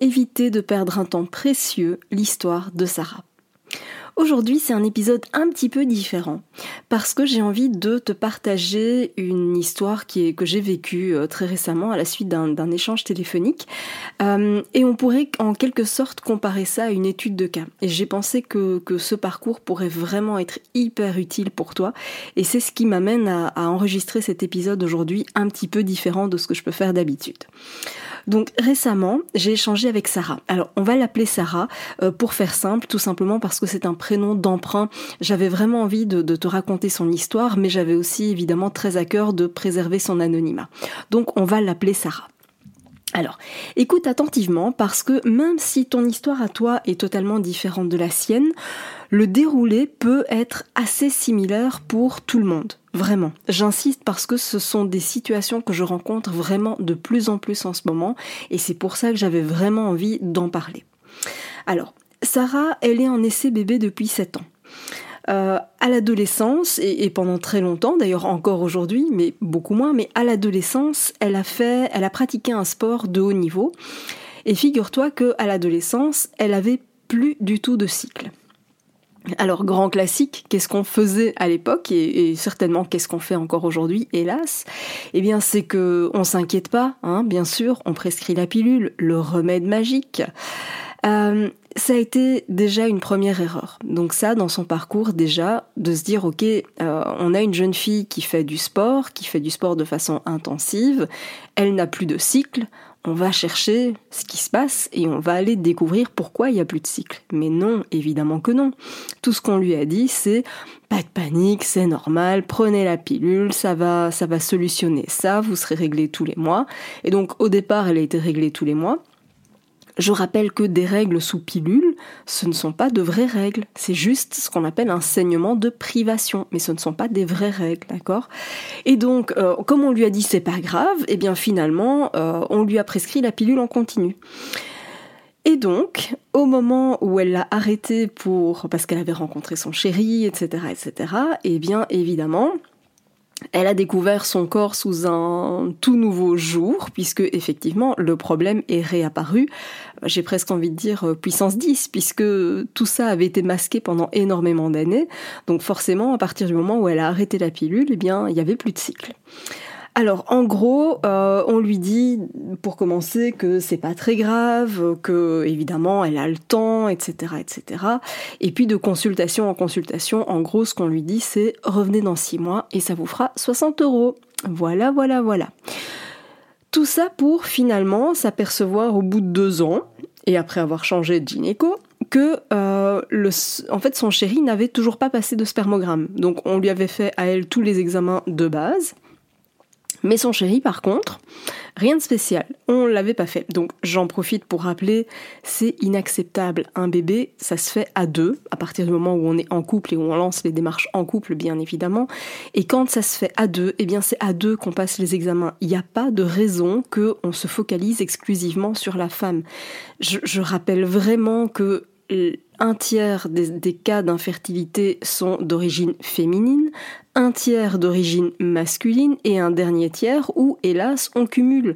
Éviter de perdre un temps précieux L'histoire de Sarah. Aujourd'hui, c'est un épisode un petit peu différent parce que j'ai envie de te partager une histoire qui est, que j'ai vécue euh, très récemment à la suite d'un échange téléphonique euh, et on pourrait en quelque sorte comparer ça à une étude de cas. Et j'ai pensé que, que, ce parcours pourrait vraiment être hyper utile pour toi et c'est ce qui m'amène à, à enregistrer cet épisode aujourd'hui un petit peu différent de ce que je peux faire d'habitude. Donc récemment, j'ai échangé avec Sarah. Alors on va l'appeler Sarah euh, pour faire simple, tout simplement parce que c'est un prénom d'emprunt. J'avais vraiment envie de, te raconter son histoire, mais j'avais aussi évidemment très à cœur de préserver son anonymat. Donc on va l'appeler Sarah. Alors, écoute attentivement parce que même si ton histoire à toi est totalement différente de la sienne, le déroulé peut être assez similaire pour tout le monde. Vraiment. J'insiste parce que ce sont des situations que je rencontre vraiment de plus en plus en ce moment et c'est pour ça que j'avais vraiment envie d'en parler. Alors, Sarah, elle est en essai bébé depuis 7 ans. Euh, à l'adolescence, et, pendant très longtemps, d'ailleurs encore aujourd'hui, mais beaucoup moins, mais à l'adolescence, elle a fait, elle a pratiqué un sport de haut niveau. Et figure-toi que à l'adolescence, elle avait plus du tout de cycle. Alors, grand classique, qu'est-ce qu'on faisait à l'époque et, certainement qu'est-ce qu'on fait encore aujourd'hui, hélas? Eh bien, c'est que on s'inquiète pas, hein, bien sûr, on prescrit la pilule, le remède magique. Euh, ça a été déjà une première erreur. Donc ça, dans son parcours déjà, de se dire, ok, euh, on a une jeune fille qui fait du sport, qui fait du sport de façon intensive, elle n'a plus de cycle, on va chercher ce qui se passe et on va aller découvrir pourquoi il n'y a plus de cycle. Mais non, évidemment que non. Tout ce qu'on lui a dit, c'est pas de panique, c'est normal, prenez la pilule, ça va, ça va solutionner ça, vous serez réglé tous les mois. Et donc au départ, elle a été réglée tous les mois. Je rappelle que des règles sous pilule, ce ne sont pas de vraies règles. C'est juste ce qu'on appelle un saignement de privation, mais ce ne sont pas des vraies règles, d'accord? Et donc, euh, comme on lui a dit c'est pas grave, et eh bien finalement, euh, on lui a prescrit la pilule en continu. Et donc, au moment où elle l'a arrêté pour parce qu'elle avait rencontré son chéri, etc., etc., et eh bien évidemment, elle a découvert son corps sous un tout nouveau jour, puisque effectivement le problème est réapparu. J'ai presque envie de dire euh, puissance 10, puisque tout ça avait été masqué pendant énormément d'années. Donc forcément, à partir du moment où elle a arrêté la pilule, eh bien, il n'y avait plus de cycle. Alors en gros, euh, on lui dit pour commencer que c'est pas très grave, que évidemment elle a le temps, etc., etc. Et puis de consultation en consultation, en gros ce qu'on lui dit c'est revenez dans six mois et ça vous fera 60 euros. Voilà, voilà, voilà. Tout ça pour finalement s'apercevoir au bout de deux ans et après avoir changé de gynéco que euh, en fait son chéri n'avait toujours pas passé de spermogramme. Donc on lui avait fait à elle tous les examens de base. Mais son chéri, par contre, rien de spécial. On l'avait pas fait. Donc j'en profite pour rappeler, c'est inacceptable. Un bébé, ça se fait à deux, à partir du moment où on est en couple et où on lance les démarches en couple, bien évidemment. Et quand ça se fait à deux, eh bien c'est à deux qu'on passe les examens. Il n'y a pas de raison qu'on se focalise exclusivement sur la femme. Je rappelle vraiment que un tiers des, cas d'infertilité sont d'origine féminine, un tiers d'origine masculine et un dernier tiers où, hélas, on cumule.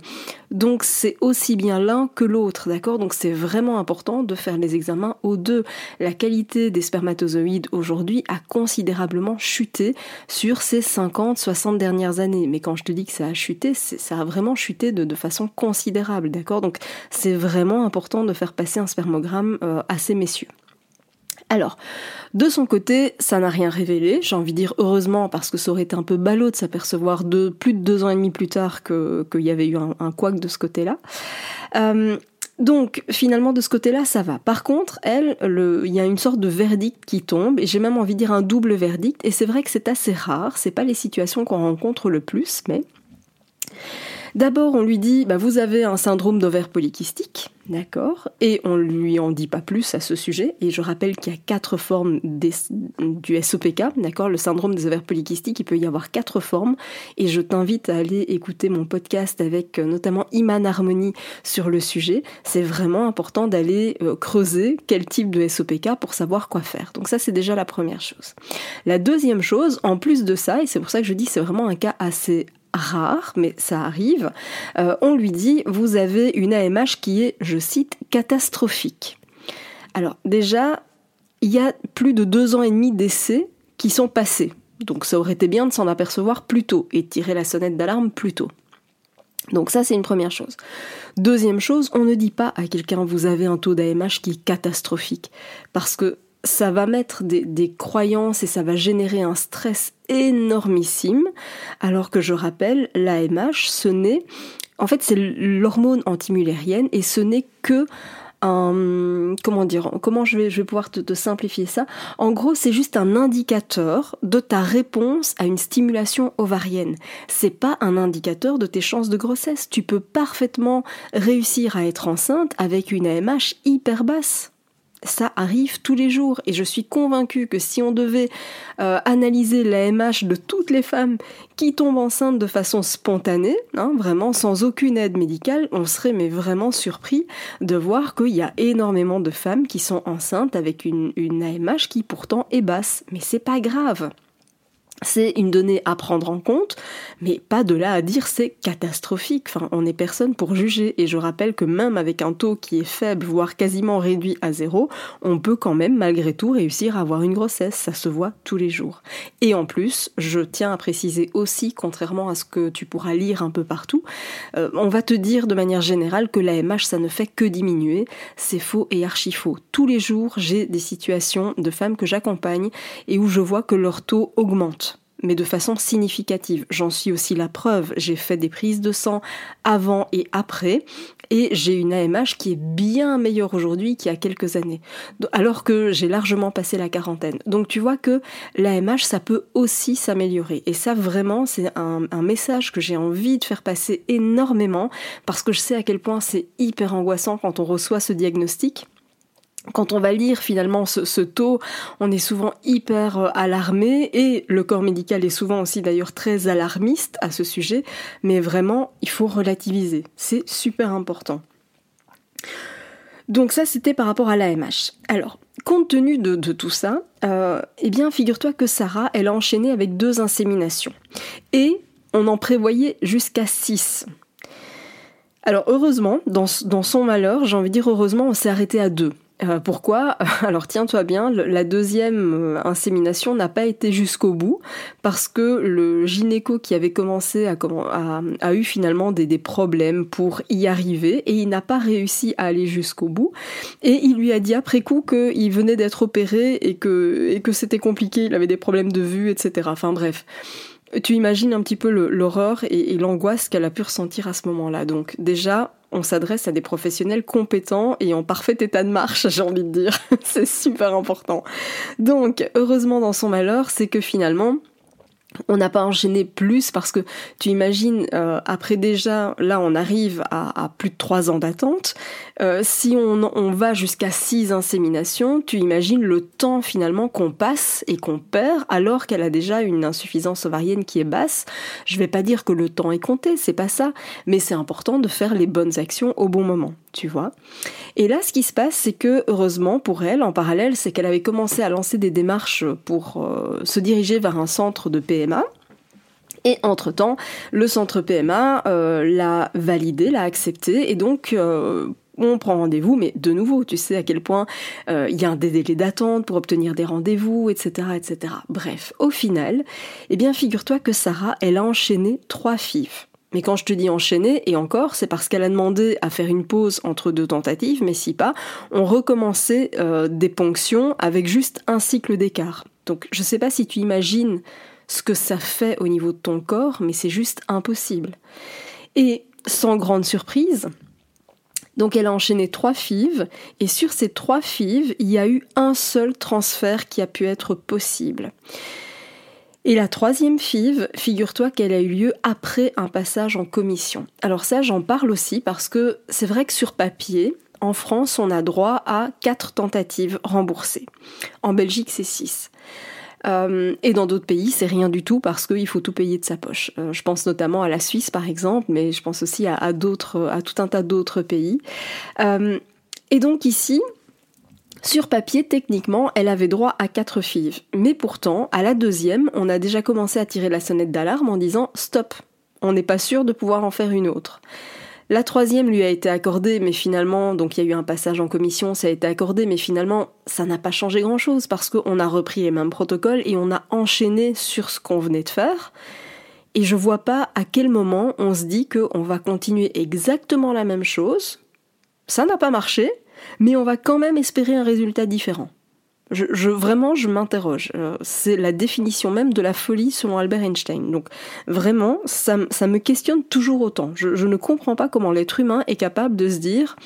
Donc c'est aussi bien l'un que l'autre, d'accord? Donc c'est vraiment important de faire les examens aux deux. La qualité des spermatozoïdes aujourd'hui a considérablement chuté sur ces 50-60 dernières années. Mais quand je te dis que ça a chuté, ça a vraiment chuté de, façon considérable, d'accord? Donc c'est vraiment important de faire passer un spermogramme euh, à ces messieurs. Alors, de son côté, ça n'a rien révélé, j'ai envie de dire heureusement parce que ça aurait été un peu ballot de s'apercevoir de, plus de deux ans et demi plus tard qu'il y avait eu un, un couac de ce côté-là. Euh, donc finalement de ce côté-là ça va. Par contre, elle, il y a une sorte de verdict qui tombe et j'ai même envie de dire un double verdict et c'est vrai que c'est assez rare, c'est pas les situations qu'on rencontre le plus, mais D'abord, on lui dit, bah, vous avez un syndrome d'ovaire polykystique, d'accord, et on lui en dit pas plus à ce sujet. Et je rappelle qu'il y a quatre formes du SOPK, d'accord, le syndrome des ovaires polykystiques, il peut y avoir quatre formes. Et je t'invite à aller écouter mon podcast avec euh, notamment Iman Harmony sur le sujet. C'est vraiment important d'aller euh, creuser quel type de SOPK pour savoir quoi faire. Donc ça, c'est déjà la première chose. La deuxième chose, en plus de ça, et c'est pour ça que je dis c'est vraiment un cas assez rare, mais ça arrive, euh, on lui dit vous avez une AMH qui est, je cite, catastrophique. Alors déjà, il y a plus de deux ans et demi d'essais qui sont passés. Donc ça aurait été bien de s'en apercevoir plus tôt et tirer la sonnette d'alarme plus tôt. Donc ça, c'est une première chose. Deuxième chose, on ne dit pas à quelqu'un vous avez un taux d'AMH qui est catastrophique. Parce que ça va mettre des, croyances et ça va générer un stress énormissime, alors que je rappelle, l'AMH, ce n'est... En fait, c'est l'hormone antimulérienne et ce n'est que un, comment dire, comment je vais, je vais pouvoir te, te simplifier ça. En gros, c'est juste un indicateur de ta réponse à une stimulation ovarienne. C'est pas un indicateur de tes chances de grossesse. Tu peux parfaitement réussir à être enceinte avec une AMH hyper basse ça arrive tous les jours et je suis convaincue que si on devait euh, analyser l'AMH de toutes les femmes qui tombent enceintes de façon spontanée, hein, vraiment sans aucune aide médicale, on serait vraiment surpris de voir qu'il y a énormément de femmes qui sont enceintes avec une, une AMH qui pourtant est basse. Mais c'est pas grave. C'est une donnée à prendre en compte, mais pas de là à dire c'est catastrophique. Enfin, on n'est personne pour juger. Et je rappelle que même avec un taux qui est faible, voire quasiment réduit à zéro, on peut quand même malgré tout réussir à avoir une grossesse. Ça se voit tous les jours. Et en plus, je tiens à préciser aussi, contrairement à ce que tu pourras lire un peu partout, euh, on va te dire de manière générale que l'AMH, ça ne fait que diminuer. C'est faux et archi faux. Tous les jours, j'ai des situations de femmes que j'accompagne et où je vois que leur taux augmente mais de façon significative. J'en suis aussi la preuve. J'ai fait des prises de sang avant et après, et j'ai une AMH qui est bien meilleure aujourd'hui qu'il y a quelques années, alors que j'ai largement passé la quarantaine. Donc tu vois que l'AMH, ça peut aussi s'améliorer. Et ça, vraiment, c'est un, message que j'ai envie de faire passer énormément, parce que je sais à quel point c'est hyper angoissant quand on reçoit ce diagnostic quand on va lire finalement ce, taux, on est souvent hyper euh, alarmé et le corps médical est souvent aussi d'ailleurs très alarmiste à ce sujet, mais vraiment il faut relativiser, c'est super important. Donc ça c'était par rapport à l'AMH. Alors, compte tenu de, tout ça, euh, eh bien figure-toi que Sarah, elle a enchaîné avec deux inséminations. Et on en prévoyait jusqu'à six. Alors heureusement, dans, dans son malheur, j'ai envie de dire heureusement, on s'est arrêté à deux. Euh, pourquoi? Alors tiens-toi bien, la deuxième euh, insémination n'a pas été jusqu'au bout parce que le gynéco qui avait commencé a, eu finalement des, problèmes pour y arriver et il n'a pas réussi à aller jusqu'au bout. Et il lui a dit après coup qu'il venait d'être opéré et que, et que c'était compliqué, il avait des problèmes de vue, etc. Enfin bref tu imagines un petit peu l'horreur et, l'angoisse qu'elle a pu ressentir à ce moment-là. Donc déjà, on s'adresse à des professionnels compétents et en parfait état de marche, j'ai envie de dire. c'est super important. Donc, heureusement dans son malheur, c'est que finalement, on n'a pas enchaîné plus parce que tu imagines, euh, après déjà, là on arrive à, plus de trois ans d'attente, euh, si on, on va jusqu'à six inséminations, tu imagines le temps finalement qu'on passe et qu'on perd alors qu'elle a déjà une insuffisance ovarienne qui est basse. Je vais pas dire que le temps est compté, c'est pas ça, mais c'est important de faire les bonnes actions au bon moment tu vois. Et là, ce qui se passe, c'est que, heureusement pour elle, en parallèle, c'est qu'elle avait commencé à lancer des démarches pour euh, se diriger vers un centre de PMA. Et entre-temps, le centre PMA euh, l'a validé, l'a accepté, et donc euh, on prend rendez-vous, mais de nouveau, tu sais à quel point il y a un délai d'attente pour obtenir des rendez-vous, etc., etc. Bref, au final, eh bien, figure-toi que Sarah, elle a enchaîné trois FIV Mais quand je te dis enchaîner, et encore, c'est parce qu'elle a demandé à faire une pause entre deux tentatives, mais si pas, on recommençait euh, des ponctions avec juste un cycle d'écart. Donc je ne sais pas si tu imagines ce que ça fait au niveau de ton corps, mais c'est juste impossible. Et sans grande surprise, donc elle a enchaîné trois fives, et sur ces trois fives, il y a eu un seul transfert qui a pu être possible. Et la troisième FIV, figure-toi qu'elle a eu lieu après un passage en commission. Alors ça, j'en parle aussi parce que c'est vrai que sur papier, en France, on a droit à quatre tentatives remboursées. En Belgique, c'est six. Euh, et dans d'autres pays, c'est rien du tout parce qu'il faut tout payer de sa poche. Euh, je pense notamment à la Suisse, par exemple, mais je pense aussi à, d'autres, à tout un tas d'autres pays. Euh, et donc ici, sur papier, techniquement, elle avait droit à quatre fives. Mais pourtant, à la deuxième, on a déjà commencé à tirer la sonnette d'alarme en disant stop, on n'est pas sûr de pouvoir en faire une autre. La troisième lui a été accordée, mais finalement, donc il y a eu un passage en commission, ça a été accordé, mais finalement, ça n'a pas changé grand-chose parce qu'on a repris les mêmes protocoles et on a enchaîné sur ce qu'on venait de faire. Et je vois pas à quel moment on se dit qu'on va continuer exactement la même chose. Ça n'a pas marché, mais on va quand même espérer un résultat différent. Je, vraiment, je m'interroge. Euh, c'est la définition même de la folie selon Albert Einstein. Donc vraiment, ça, me questionne toujours autant. Je, ne comprends pas comment l'être humain est capable de se dire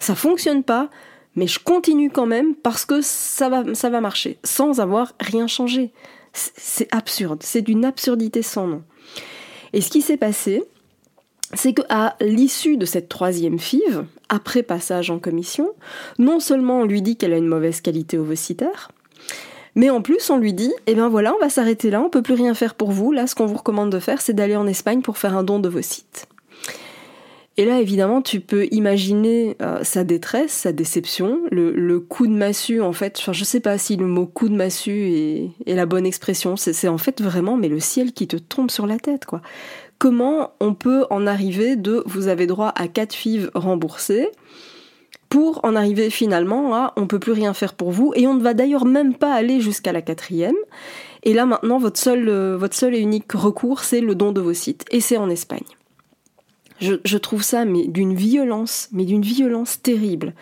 ça fonctionne pas, mais je continue quand même parce que ça va, ça va marcher, sans avoir rien changé. C'est absurde, c'est d'une absurdité sans nom. Et ce qui s'est passé, c'est qu'à l'issue de cette troisième FIV, après passage en commission, non seulement on lui dit qu'elle a une mauvaise qualité ovocitaire, mais en plus on lui dit, eh ben voilà, on va s'arrêter là, on peut plus rien faire pour vous, là ce qu'on vous recommande de faire c'est d'aller en Espagne pour faire un don de d'ovocytes. Et là, évidemment, tu peux imaginer euh, sa détresse, sa déception, le, coup de massue, en fait. Enfin, je sais pas si le mot coup de massue est, est la bonne expression. C'est en fait vraiment, mais le ciel qui te tombe sur la tête, quoi comment on peut en arriver de vous avez droit à 4 fives remboursées pour en arriver finalement à on peut plus rien faire pour vous et on ne va d'ailleurs même pas aller jusqu'à la quatrième. Et là maintenant votre seul, euh, votre seul et unique recours c'est le don de vos sites et c'est en Espagne. Je, trouve ça mais d'une violence, mais d'une violence terrible.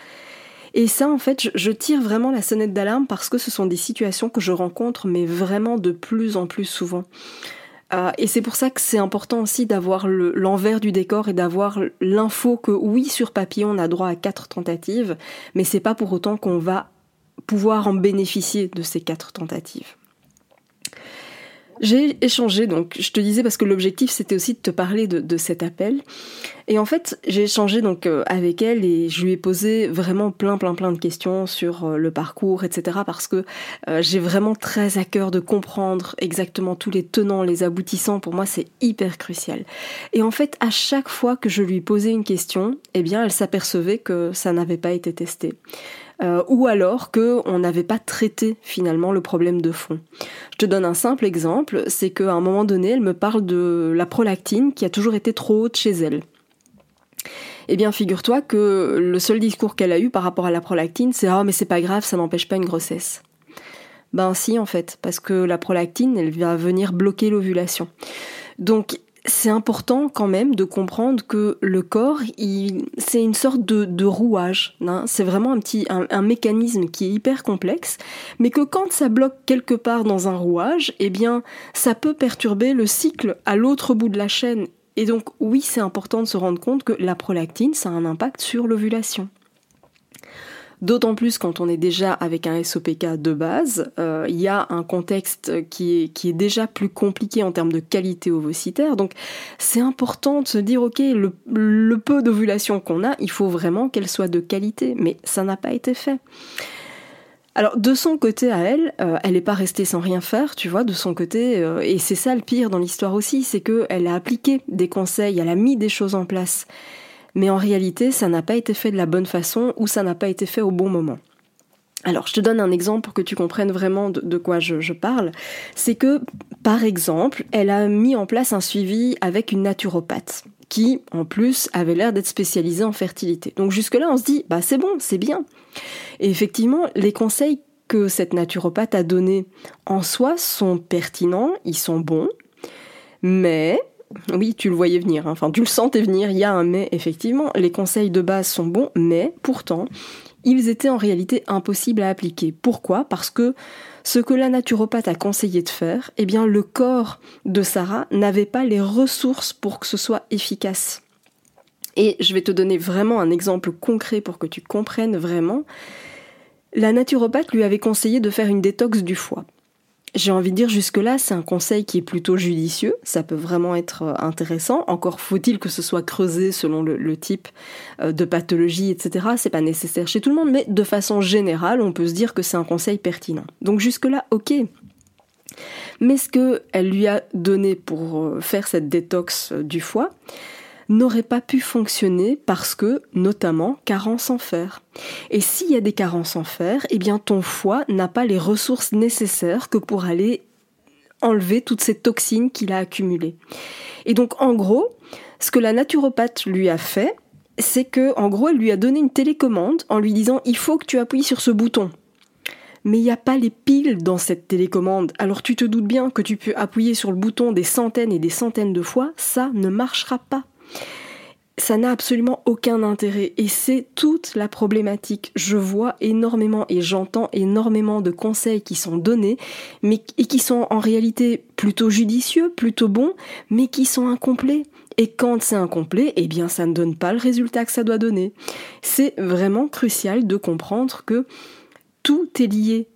Et ça, en fait, je, tire vraiment la sonnette d'alarme parce que ce sont des situations que je rencontre, mais vraiment de plus en plus souvent. Euh, et c'est pour ça que c'est important aussi d'avoir l'envers du décor et d'avoir l'info que oui, sur papier, on a droit à quatre tentatives, mais c'est pas pour autant qu'on va pouvoir en bénéficier de ces quatre tentatives. J'ai échangé, donc je te disais parce que l'objectif c'était aussi de te parler de, cet appel. Et en fait, j'ai échangé donc euh, avec elle et je lui ai posé vraiment plein plein plein de questions sur euh, le parcours, etc. Parce que euh, j'ai vraiment très à cœur de comprendre exactement tous les tenants, les aboutissants. Pour moi, c'est hyper crucial. Et en fait, à chaque fois que je lui posais une question, eh bien, elle s'apercevait que ça n'avait pas été testé. Euh, ou alors qu'on n'avait pas traité finalement le problème de fond. Je te donne un simple exemple, c'est qu'à un moment donné, elle me parle de la prolactine qui a toujours été trop haute chez elle. Eh bien, figure-toi que le seul discours qu'elle a eu par rapport à la prolactine, c'est ah mais c'est pas grave, ça n'empêche pas une grossesse. Ben si en fait, parce que la prolactine, elle va venir bloquer l'ovulation. Donc c'est important quand même de comprendre que le corps, c'est une sorte de, rouage. Hein. C'est vraiment un petit un, mécanisme qui est hyper complexe, mais que quand ça bloque quelque part dans un rouage, eh bien, ça peut perturber le cycle à l'autre bout de la chaîne. Et donc, oui, c'est important de se rendre compte que la prolactine, ça a un impact sur l'ovulation. D'autant plus quand on est déjà avec un SOPK de base, euh, il y a un contexte qui est, qui est déjà plus compliqué en termes de qualité ovocitaire. Donc c'est important de se dire, ok, le, peu d'ovulation qu'on a, il faut vraiment qu'elle soit de qualité. Mais ça n'a pas été fait. Alors de son côté à elle, euh, elle n'est pas restée sans rien faire, tu vois, de son côté, euh, et c'est ça le pire dans l'histoire aussi, c'est qu'elle a appliqué des conseils, elle a mis des choses en place mais en réalité, ça n'a pas été fait de la bonne façon ou ça n'a pas été fait au bon moment. Alors, je te donne un exemple pour que tu comprennes vraiment de, quoi je, parle. C'est que, par exemple, elle a mis en place un suivi avec une naturopathe qui, en plus, avait l'air d'être spécialisée en fertilité. Donc jusque-là, on se dit, bah c'est bon, c'est bien. Et effectivement, les conseils que cette naturopathe a donnés en soi sont pertinents, ils sont bons, mais oui, tu le voyais venir, hein. enfin tu le sentais venir, il y a un mais, effectivement, les conseils de base sont bons, mais pourtant, ils étaient en réalité impossibles à appliquer. Pourquoi? Parce que ce que la naturopathe a conseillé de faire, eh bien le corps de Sarah n'avait pas les ressources pour que ce soit efficace. Et je vais te donner vraiment un exemple concret pour que tu comprennes vraiment. La naturopathe lui avait conseillé de faire une détox du foie. J'ai envie de dire jusque-là, c'est un conseil qui est plutôt judicieux, ça peut vraiment être euh, intéressant. Encore faut-il que ce soit creusé selon le, type euh, de pathologie, etc. C'est pas nécessaire chez tout le monde, mais de façon générale, on peut se dire que c'est un conseil pertinent. Donc jusque-là, ok. Mais ce qu'elle lui a donné pour euh, faire cette détox du foie, n'aurait pas pu fonctionner parce que, notamment, carence en fer. Et s'il y a des carences en fer, eh bien ton foie n'a pas les ressources nécessaires que pour aller enlever toutes ces toxines qu'il a accumulées. Et donc en gros, ce que la naturopathe lui a fait, c'est que en gros, elle lui a donné une télécommande en lui disant il faut que tu appuies sur ce bouton. Mais il n'y a pas les piles dans cette télécommande. Alors tu te doutes bien que tu peux appuyer sur le bouton des centaines et des centaines de fois, ça ne marchera pas ça n'a absolument aucun intérêt et c'est toute la problématique. Je vois énormément et j'entends énormément de conseils qui sont donnés mais et qui sont en réalité plutôt judicieux, plutôt bons, mais qui sont incomplets. Et quand c'est incomplet, eh bien ça ne donne pas le résultat que ça doit donner. C'est vraiment crucial de comprendre que tout est lié.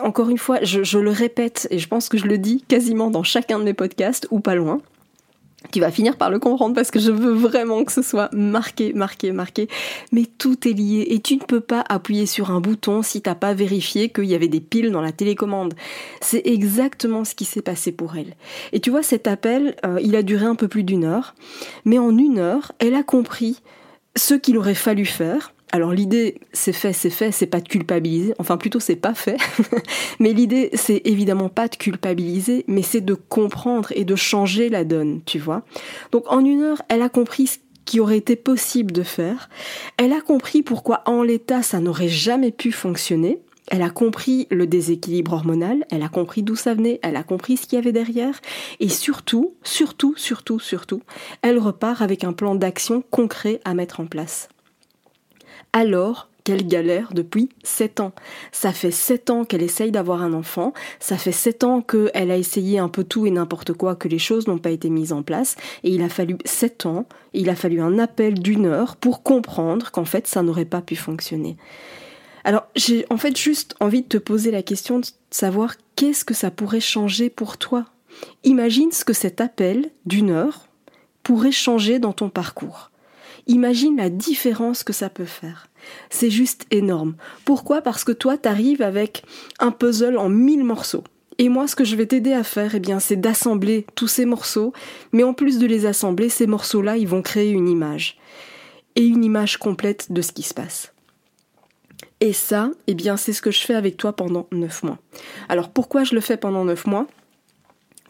Encore une fois, je le répète et je pense que je le dis quasiment dans chacun de mes podcasts ou pas loin tu vas finir par le comprendre parce que je veux vraiment que ce soit marqué, marqué, marqué. Mais tout est lié et tu ne peux pas appuyer sur un bouton si t'as pas vérifié qu'il y avait des piles dans la télécommande. C'est exactement ce qui s'est passé pour elle. Et tu vois, cet appel, euh, il a duré un peu plus d'une heure, mais en une heure, elle a compris ce qu'il aurait fallu faire alors l'idée, c'est fait, c'est fait, c'est pas de culpabiliser. Enfin plutôt c'est pas fait. mais l'idée, c'est évidemment pas de culpabiliser, mais c'est de comprendre et de changer la donne, tu vois. Donc en une heure, elle a compris ce qui aurait été possible de faire. Elle a compris pourquoi en l'état ça n'aurait jamais pu fonctionner. Elle a compris le déséquilibre hormonal, elle a compris d'où ça venait, elle a compris ce qu'il y avait derrière, et surtout, surtout, surtout, surtout, elle repart avec un plan d'action concret à mettre en place alors qu'elle galère depuis 7 ans. Ça fait 7 ans qu'elle essaye d'avoir un enfant, ça fait 7 ans qu'elle a essayé un peu tout et n'importe quoi, que les choses n'ont pas été mises en place, et il a fallu 7 ans, il a fallu un appel d'une heure pour comprendre qu'en fait ça n'aurait pas pu fonctionner. Alors j'ai en fait juste envie de te poser la question de savoir qu'est-ce que ça pourrait changer pour toi. Imagine ce que cet appel d'une heure pourrait changer dans ton parcours. Imagine la différence que ça peut faire. C'est juste énorme. Pourquoi? Parce que toi, t'arrives avec un puzzle en mille morceaux. Et moi, ce que je vais t'aider à faire, eh bien, c'est d'assembler tous ces morceaux. Mais en plus de les assembler, ces morceaux-là, ils vont créer une image. Et une image complète de ce qui se passe. Et ça, eh bien, c'est ce que je fais avec toi pendant neuf mois. Alors, pourquoi je le fais pendant neuf mois?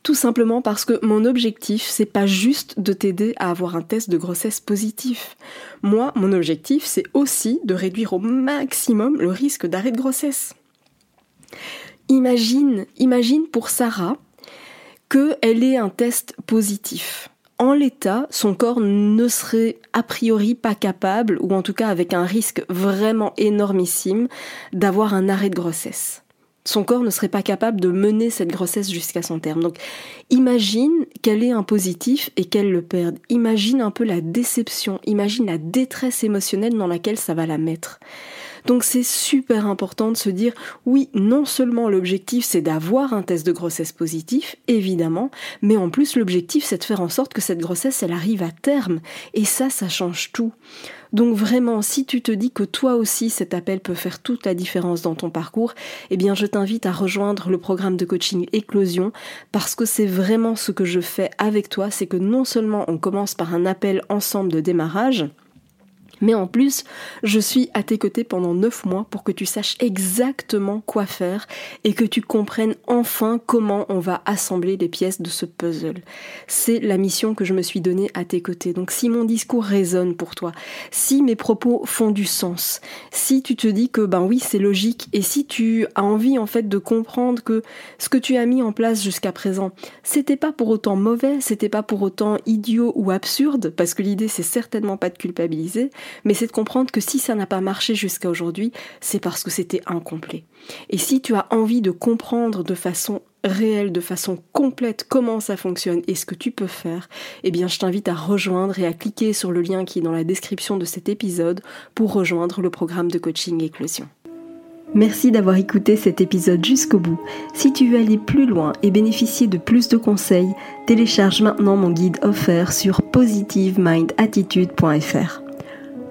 Tout simplement parce que mon objectif, c'est pas juste de t'aider à avoir un test de grossesse positif. Moi, mon objectif, c'est aussi de réduire au maximum le risque d'arrêt de grossesse. Imagine, imagine pour Sarah qu'elle ait un test positif. En l'état, son corps ne serait a priori pas capable, ou en tout cas avec un risque vraiment énormissime, d'avoir un arrêt de grossesse son corps ne serait pas capable de mener cette grossesse jusqu'à son terme. Donc imagine qu'elle ait un positif et qu'elle le perde. Imagine un peu la déception, imagine la détresse émotionnelle dans laquelle ça va la mettre. Donc c'est super important de se dire oui, non seulement l'objectif c'est d'avoir un test de grossesse positif, évidemment, mais en plus l'objectif c'est de faire en sorte que cette grossesse elle arrive à terme. Et ça, ça change tout. Donc vraiment, si tu te dis que toi aussi cet appel peut faire toute la différence dans ton parcours, eh bien je t'invite à rejoindre le programme de coaching Éclosion parce que c'est vraiment ce que je fais avec toi, c'est que non seulement on commence par un appel ensemble de démarrage, Mais en plus, je suis à tes côtés pendant 9 mois pour que tu saches exactement quoi faire et que tu comprennes enfin comment on va assembler les pièces de ce puzzle. C'est la mission que je me suis donnée à tes côtés. Donc si mon discours résonne pour toi, si mes propos font du sens, si tu te dis que ben oui, c'est logique et si tu as envie en fait de comprendre que ce que tu as mis en place jusqu'à présent, c'était pas pour autant mauvais, c'était pas pour autant idiot ou absurde parce que l'idée c'est certainement pas de culpabiliser, mais c'est de comprendre que si ça n'a pas marché jusqu'à aujourd'hui, c'est parce que c'était incomplet. Et si tu as envie de comprendre de façon réelle, de façon complète comment ça fonctionne et ce que tu peux faire, eh bien je t'invite à rejoindre et à cliquer sur le lien qui est dans la description de cet épisode pour rejoindre le programme de coaching Éclosion. Merci d'avoir écouté cet épisode jusqu'au bout. Si tu veux aller plus loin et bénéficier de plus de conseils, télécharge maintenant mon guide offert sur positivemindattitude.fr.